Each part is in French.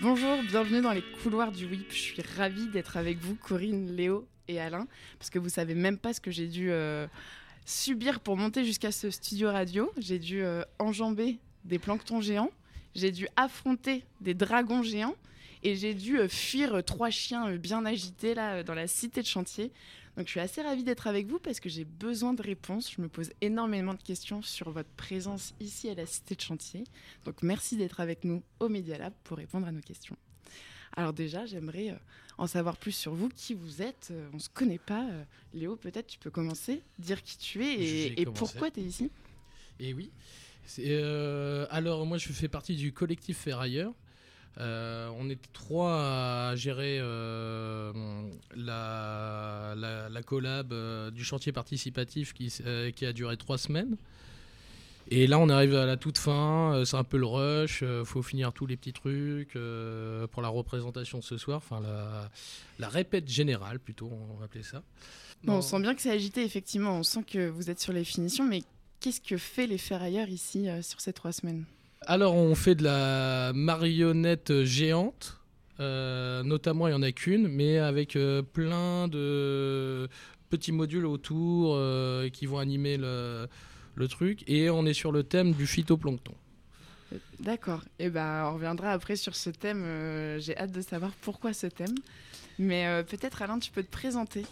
Bonjour, bienvenue dans les couloirs du WIP. Je suis ravie d'être avec vous, Corinne, Léo et Alain, parce que vous savez même pas ce que j'ai dû euh, subir pour monter jusqu'à ce studio radio. J'ai dû euh, enjamber des planctons géants, j'ai dû affronter des dragons géants et j'ai dû euh, fuir trois chiens bien agités là dans la cité de chantier. Donc je suis assez ravie d'être avec vous parce que j'ai besoin de réponses. Je me pose énormément de questions sur votre présence ici à la Cité de Chantier. Donc merci d'être avec nous au Media Lab pour répondre à nos questions. Alors déjà, j'aimerais euh, en savoir plus sur vous, qui vous êtes? Euh, on ne se connaît pas. Euh, Léo, peut-être tu peux commencer, dire qui tu es et, et pourquoi tu es ici? Et oui. alors moi, je fais partie du collectif Ferrailleur. Euh, on était trois à gérer euh, la, la, collab euh, du chantier participatif qui, qui, a duré trois semaines. Et là, on arrive à la toute fin, c'est un peu le rush, faut finir tous les petits trucs pour la représentation de ce soir, enfin la, la répète générale plutôt, on va appeler ça. on sent bien que c'est agité, effectivement, on sent que vous êtes sur les finitions, mais qu'est-ce que fait les ferrailleurs ici sur ces trois semaines? Alors, on fait de la marionnette géante. Euh, notamment, il n'y en a qu'une, mais avec euh, plein de petits modules autour euh, qui vont animer le, truc. Et on est sur le thème du phytoplancton. D'accord. Et eh ben, on reviendra après sur ce thème. J'ai hâte de savoir pourquoi ce thème. Mais peut-être, Alain, tu peux te présenter.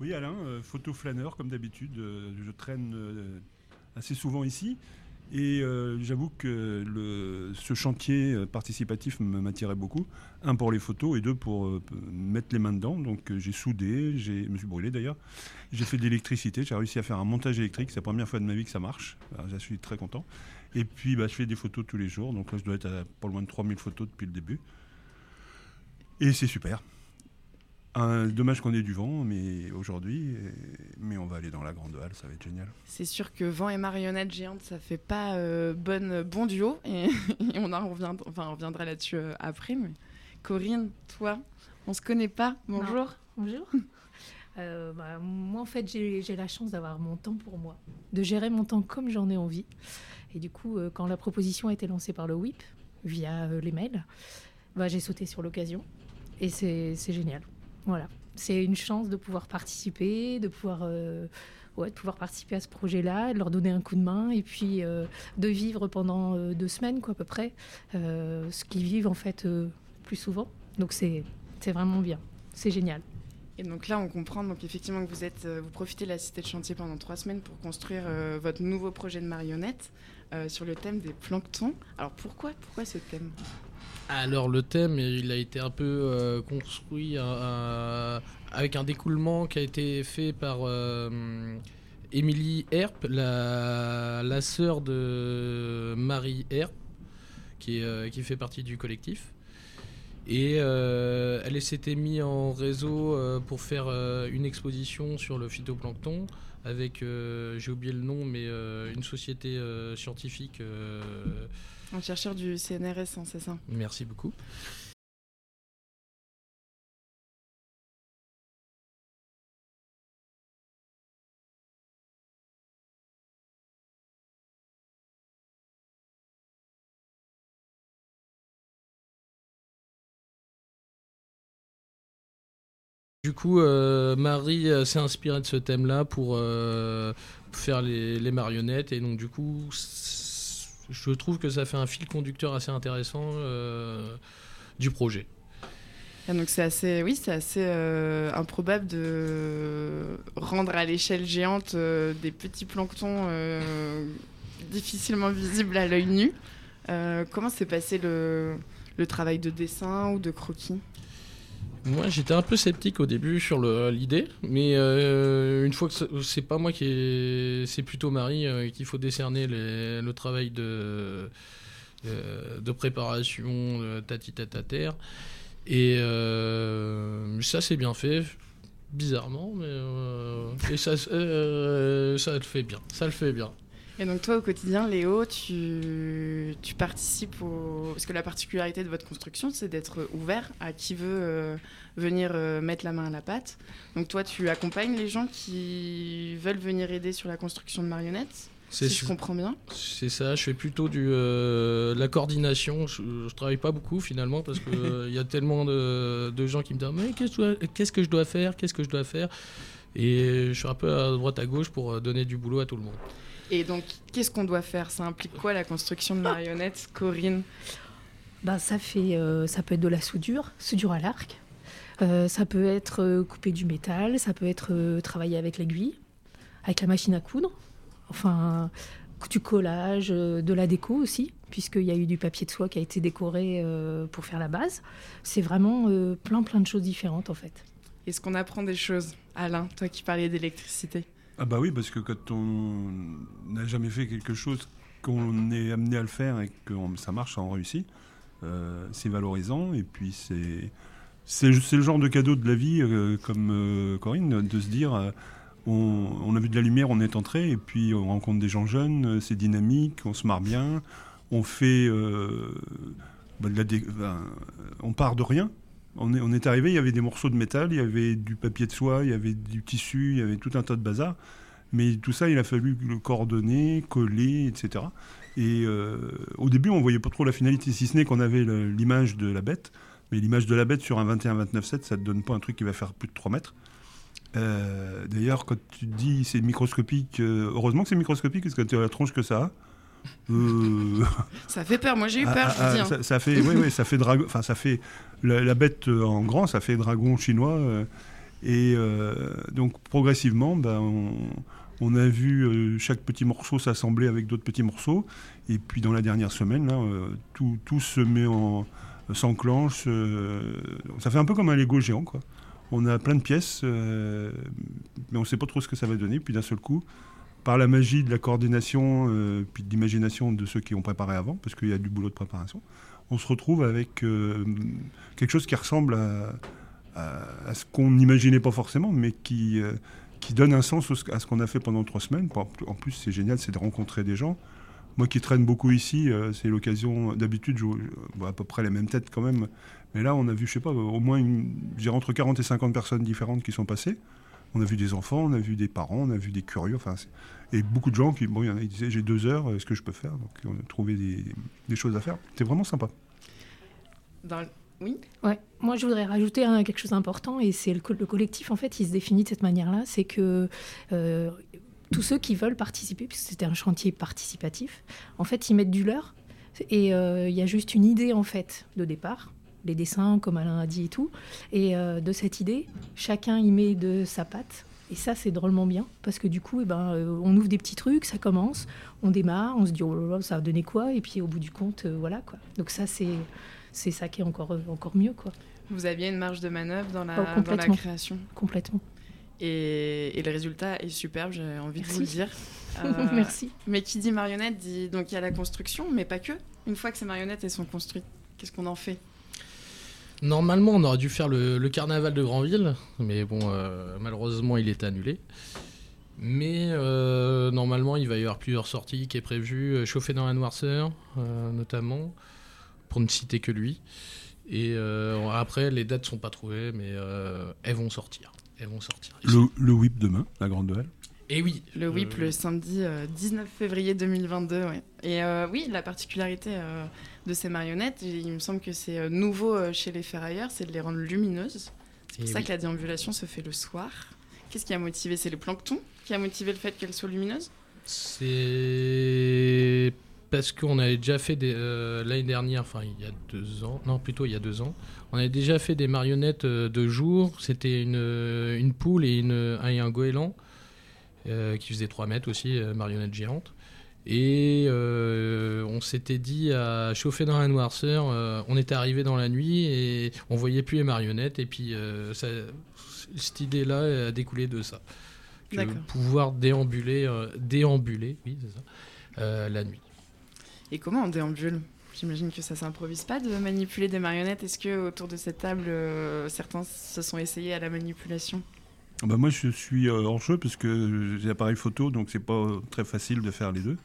Oui, Alain, photo flâneur, comme d'habitude. je traîne assez souvent ici. Et euh, j'avoue que ce chantier euh, participatif m'attirait beaucoup. Un pour les photos et deux pour euh, mettre les mains dedans. Donc j'ai soudé, je me suis brûlé d'ailleurs. J'ai fait de l'électricité, j'ai réussi à faire un montage électrique. C'est la première fois de ma vie que ça marche. je suis très content. Et puis bah, je fais des photos tous les jours. Donc là je dois être à pas loin de 3000 photos depuis le début. Et c'est super. Un, dommage qu'on ait du vent, mais aujourd'hui, mais on va aller dans la grande halle, ça va être génial. C'est sûr que vent et marionnette géante, ça fait pas euh, bonne, bon duo, et, on, en reviendra, enfin, on reviendra là-dessus euh, après. Mais Corinne, toi, on se connaît pas. Bonjour. Bonjour. Euh, bah, moi, en fait, j'ai la chance d'avoir mon temps pour moi, de gérer mon temps comme j'en ai envie. Et du coup, quand la proposition a été lancée par le WIP via les mails, bah, j'ai sauté sur l'occasion, et c'est génial. Voilà. C'est une chance de pouvoir participer, de pouvoir, euh, de pouvoir participer à ce projet-là, de leur donner un coup de main et puis euh, de vivre pendant euh, deux semaines, quoi, à peu près, ce qu'ils vivent en fait plus souvent. Donc c'est vraiment bien. C'est génial. Et donc là, on comprend donc effectivement que vous êtes, vous profitez de la cité de chantier pendant trois semaines pour construire votre nouveau projet de marionnette sur le thème des planctons. Alors pourquoi, pourquoi ce thème? Alors le thème, il a été un peu euh, construit euh, euh, avec un découlement qui a été fait par Émilie Herp, la, sœur de Marie Herp, qui fait partie du collectif. Et elle s'était mise en réseau pour faire une exposition sur le phytoplancton avec, j'ai oublié le nom, mais une société scientifique un chercheur du CNRS, hein, c'est ça? Merci beaucoup. Du coup, euh, Marie euh, s'est inspirée de ce thème-là pour euh, faire les, marionnettes. Et donc, du coup, je trouve que ça fait un fil conducteur assez intéressant du projet. Ah, donc c'est assez, oui, c'est assez improbable de rendre à l'échelle géante des petits planctons difficilement visibles à l'œil nu. comment s'est passé le, travail de dessin ou de croquis? Moi, j'étais un peu sceptique au début sur l'idée, mais euh, une fois que c'est pas moi qui c'est plutôt Marie euh, qu'il faut décerner le travail de euh, de préparation tati terre. Et ça, c'est bien fait, bizarrement, mais et ça, ça le fait bien, ça le fait bien. Et donc toi, au quotidien, Léo, tu, tu participes au... Parce que la particularité de votre construction, c'est d'être ouvert à qui veut euh, venir euh, mettre la main à la pâte. Donc toi, tu accompagnes les gens qui veulent venir aider sur la construction de marionnettes si je comprends bien. C'est ça, je fais plutôt du, euh, la coordination. Je, ne travaille pas beaucoup finalement parce qu'il euh, y a tellement de, gens qui me disent Mais qu'est-ce que je dois faire Qu'est-ce que je dois faire? Et je suis un peu à droite à gauche pour donner du boulot à tout le monde. Et donc, qu'est-ce qu'on doit faire? Ça implique quoi la construction de marionnettes, Corinne? Bah, ça, fait, ça peut être de la soudure, soudure à l'arc. ça peut être couper du métal, ça peut être travailler avec l'aiguille, avec la machine à coudre enfin du collage, euh, de la déco aussi, puisqu'il y a eu du papier de soie qui a été décoré euh, pour faire la base. C'est vraiment euh, plein plein de choses différentes en fait. Est-ce qu'on apprend des choses Alain, toi qui parlais d'électricité? Ah bah oui, parce que quand on n'a jamais fait quelque chose, qu'on est amené à le faire et que ça marche, en réussit, c'est valorisant et puis c'est... C'est le genre de cadeau de la vie, comme Corinne, de se dire on, a vu de la lumière, on est entré, et puis on rencontre des gens jeunes, euh, c'est dynamique, on se marre bien, on fait. Euh, bah, on part de rien. On est, arrivé, il y avait des morceaux de métal, il y avait du papier de soie, il y avait du tissu, il y avait tout un tas de bazar. Mais tout ça, il a fallu le coordonner, coller, etc. Et euh, au début, on voyait pas trop la finalité, si ce n'est qu'on avait l'image de la bête. Mais l'image de la bête sur un 21-29-7, ça ne donne pas un truc qui va faire plus de 3 mètres. Euh, d'ailleurs, quand tu dis c'est microscopique, euh, heureusement que c'est microscopique parce que tu as la tronche que ça a. Euh, ça fait peur. Moi, j'ai eu peur. je ah, ah, ça, fait, oui, oui, ça fait dragon. Enfin, ça fait la, bête en grand, ça fait dragon chinois. et donc, progressivement, ben, on, a vu chaque petit morceau s'assembler avec d'autres petits morceaux. Et puis, dans la dernière semaine, là, tout, tout, se met en s'enclenche. ça fait un peu comme un Lego géant, quoi on a plein de pièces, euh, mais on ne sait pas trop ce que ça va donner. Puis d'un seul coup, par la magie de la coordination, euh, puis de l'imagination de ceux qui ont préparé avant, parce qu'il y a du boulot de préparation, on se retrouve avec euh, quelque chose qui ressemble à, ce qu'on n'imaginait pas forcément, mais qui, qui donne un sens à ce qu'on a fait pendant trois semaines. En plus, c'est génial, c'est de rencontrer des gens. Moi qui traîne beaucoup ici, c'est l'occasion, d'habitude, je vois à peu près les mêmes têtes quand même, mais là, on a vu, je sais pas, au moins une, entre 40 et 50 personnes différentes qui sont passées. On a vu des enfants, on a vu des parents, on a vu des curieux, enfin, et beaucoup de gens qui, bon, il y en a qui disaient j'ai deux heures, est-ce que je peux faire? Donc on a trouvé des, choses à faire. C'était vraiment sympa. Oui? Ouais. Moi, je voudrais rajouter quelque chose d'important, et c'est le, le, collectif, en fait, il se définit de cette manière-là, c'est que euh, tous ceux qui veulent participer, puisque c'était un chantier participatif, en fait, ils mettent du leur, et euh, il y a juste une idée, en fait, de départ, les dessins, comme Alain a dit et tout. Et euh, de cette idée, chacun y met de sa patte. Et ça, c'est drôlement bien, parce que du coup, eh ben, euh, on ouvre des petits trucs, ça commence, on démarre, on se dit, oh là là, ça va donner quoi? Et puis au bout du compte, euh, voilà quoi. Donc ça, c'est, c'est ça qui est encore, encore mieux quoi. Vous aviez une marge de manœuvre dans la, oh, dans la création? Complètement. Et, et, le résultat est superbe, j'ai envie de vous le dire. Merci. Mais qui dit marionnette dit donc il y a la construction, mais pas que. Une fois que ces marionnettes elles sont construites, qu'est-ce qu'on en fait? Normalement, on aurait dû faire le, carnaval de Granville, mais bon, euh, malheureusement, il est annulé. Mais euh, normalement, il va y avoir plusieurs sorties qui est prévu. Euh, Chauffer dans la noirceur, notamment, pour ne citer que lui. Et après, les dates sont pas trouvées, mais elles vont sortir. Elles vont sortir. Le, le, whip demain, la grande duel. Et oui. Le whip le samedi 19 février 2022. Et oui, la particularité de ces marionnettes. il me semble que c'est euh, nouveau euh, chez les ferrailleurs, c'est de les rendre lumineuses. C'est pour ça que la déambulation se fait le soir. Qu'est-ce qui a motivé? C'est le plancton qui a motivé le fait qu'elles soient lumineuses C'est parce qu'on avait déjà fait des, euh, l'année dernière, enfin il y a deux ans, non plutôt il y a deux ans, on avait déjà fait des marionnettes de jour. C'était une, une poule et, une, un, un goéland qui faisait 3 mètres aussi, marionnette géante. Et euh, on s'était dit à chauffer dans la noirceur. Euh, on était arrivé dans la nuit et on voyait plus les marionnettes. Et puis euh, cette idée-là a découlé de ça. pouvoir déambuler, déambuler, oui, c'est ça, la nuit. Et comment on déambule? J'imagine que ça s'improvise pas de manipuler des marionnettes. Est-ce que autour de cette table, certains se sont essayés à la manipulation? Bah moi, je suis hors jeu parce que j'ai appareil photo, donc c'est pas très facile de faire les deux.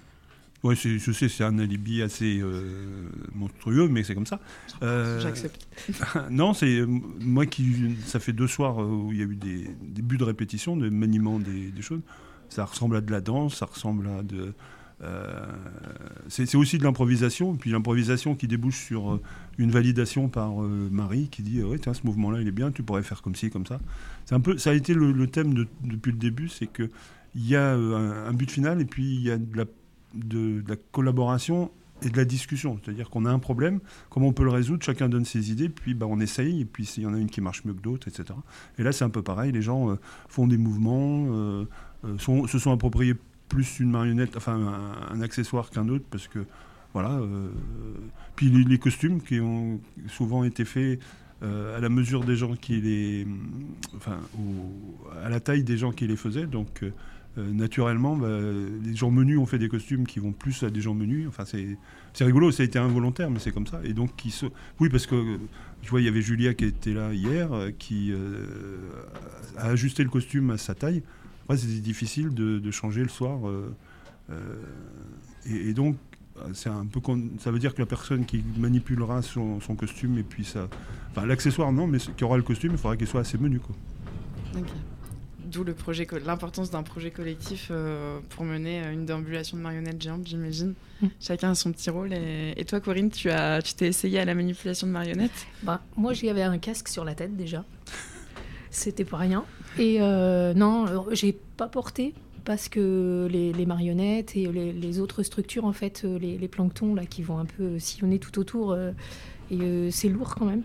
Oui, je sais, c'est un alibi assez euh, monstrueux, mais c'est comme ça. Euh, J'accepte. non, c'est moi qui. Ça fait deux soirs où il y a eu des, des buts de répétition, de maniement des, des, choses. Ça ressemble à de la danse, ça ressemble à de, euh, c'est aussi de l'improvisation, puis l'improvisation qui débouche sur euh, une validation par euh, Marie qui dit ouais tiens ce mouvement-là il est bien, tu pourrais faire comme ci comme ça. Un peu ça a été le, thème depuis le début, c'est que il y a un, but final et puis il y a de la, de, la collaboration et de la discussion. C'est-à-dire qu'on a un problème, comment on peut le résoudre, chacun donne ses idées, puis bah, on essaye, et puis s'il y en a une qui marche mieux que d'autres, etc. Et là, c'est un peu pareil, les gens font des mouvements, se sont appropriés plus une marionnette, enfin un, accessoire qu'un autre, parce que voilà. Euh, puis les, costumes qui ont souvent été faits euh, à la mesure des gens qui les, enfin, à la taille des gens qui les faisaient, donc. Euh, naturellement, bah, les gens menus ont fait des costumes qui vont plus à des gens menus. Enfin, c'est rigolo, ça a été involontaire, mais c'est comme ça. Et donc, oui, parce que je vois, il y avait Julia qui était là hier, qui a ajusté le costume à sa taille c'est difficile de, changer le soir. Euh, euh, et, donc, c'est un peu ça veut dire que la personne qui manipulera son, costume et puis enfin l'accessoire non mais qui aura le costume il faudra qu'il soit assez menu quoi d'où le projet l'importance d'un projet collectif euh, pour mener une déambulation de marionnettes géantes j'imagine mm. chacun a son petit rôle et, toi Corinne tu as tu t'es essayé à la manipulation de marionnettes? Bah, moi j'y avais un casque sur la tête déjà c'était pas rien et euh, non, j'ai pas porté parce que les, marionnettes et les, autres structures, en fait, euh, les, planctons là, qui vont un peu sillonner tout autour, euh, et c'est lourd quand même.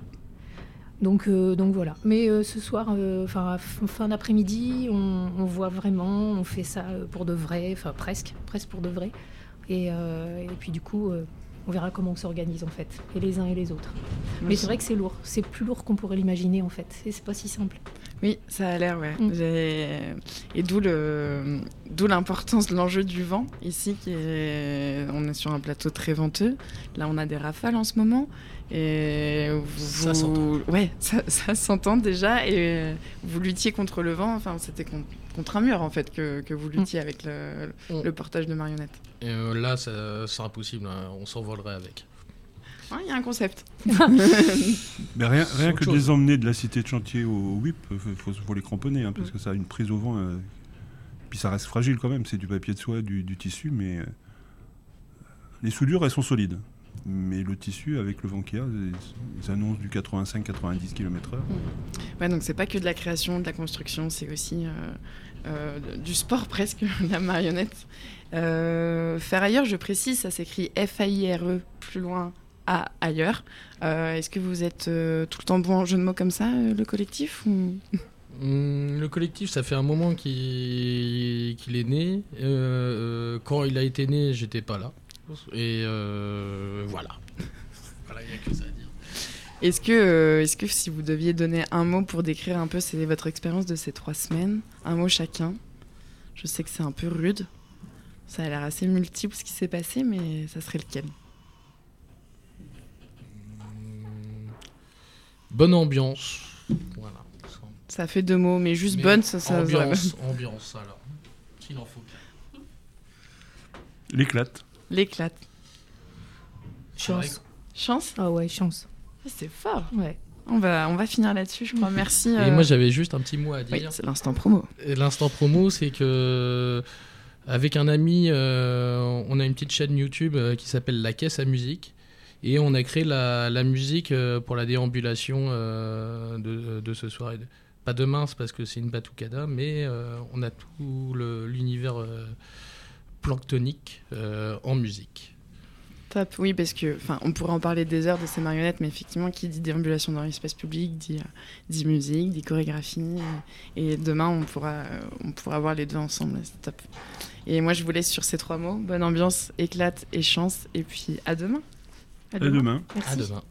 Donc, donc voilà. Mais ce soir, enfin fin d'après-midi, on, voit vraiment, on fait ça pour de vrai, enfin presque, presque pour de vrai. Et, et puis du coup, on verra comment on s'organise en fait, et les uns et les autres. Mais c'est vrai que c'est lourd, c'est plus lourd qu'on pourrait l'imaginer en fait, et c'est pas si simple. Oui, ça a l'air, ouais. Mm. Et d'où le, d'où l'importance de l'enjeu du vent ici, qui est, on est sur un plateau très venteux. Là, on a des rafales en ce moment. Et ça s'entend. Ouais, ça, s'entend déjà. Et vous luttiez contre le vent. Enfin, c'était contre, un mur en fait que, que vous luttiez mm. avec le, mm. le, portage de marionnettes. Et euh, là, ça sera possible. Hein. On s'envolerait avec. Il y a un concept. Mais rien, rien que de les emmener de la cité de chantier au, whip, il faut, les cramponner, hein, parce que ça a une prise au vent. Euh, puis ça reste fragile quand même, c'est du papier de soie, du, tissu, mais euh, les soudures, elles sont solides. Mais le tissu, avec le vent qu'il y a, ils annoncent du 85-90 km/h. Ouais, donc c'est pas que de la création, de la construction, c'est aussi euh, du sport presque, la marionnette. faire ailleurs, je précise, ça s'écrit F-A-I-R-E, plus loin, à ailleurs. Euh, est-ce que vous êtes euh, tout le temps bon en jeu de mots comme ça, euh, le collectif ou... Hum, le collectif, ça fait un moment qu'il est né. quand il a été né, j'étais pas là. Et voilà. voilà, il n'y a que ça à dire. Est-ce que, est que si vous deviez donner un mot pour décrire un peu votre expérience de ces trois semaines, un mot chacun, je sais que c'est un peu rude, ça a l'air assez multiple ce qui s'est passé, mais ça serait lequel? Bonne ambiance. Voilà. Ça fait deux mots, mais juste bonne, ça, ça Ambiance, ambiance, alors. S'il en faut. L'éclate. L'éclate. Chance. Chance Ah ouais, chance. Ah, c'est fort. Ouais. On va, on va finir là-dessus, je crois. Merci. Et moi, j'avais juste un petit mot à dire. Oui, c'est l'instant promo. L'instant promo, c'est que avec un ami, euh, on a une petite chaîne YouTube euh, qui s'appelle La Caisse à musique. Et on a créé la, musique euh, pour la déambulation euh, de, ce soir. Pas de mince parce que c'est une batucada, mais euh, on a tout l'univers planctonique en musique. Top, oui, parce que, on pourrait en parler des heures de ces marionnettes, mais effectivement, qui dit déambulation dans l'espace public, dit, dit musique, dit chorégraphie, et, demain, on pourra, on pourra voir les deux ensemble, c'est top. Et moi, je vous laisse sur ces trois mots, bonne ambiance, éclate et chance, et puis à demain. À demain. À demain.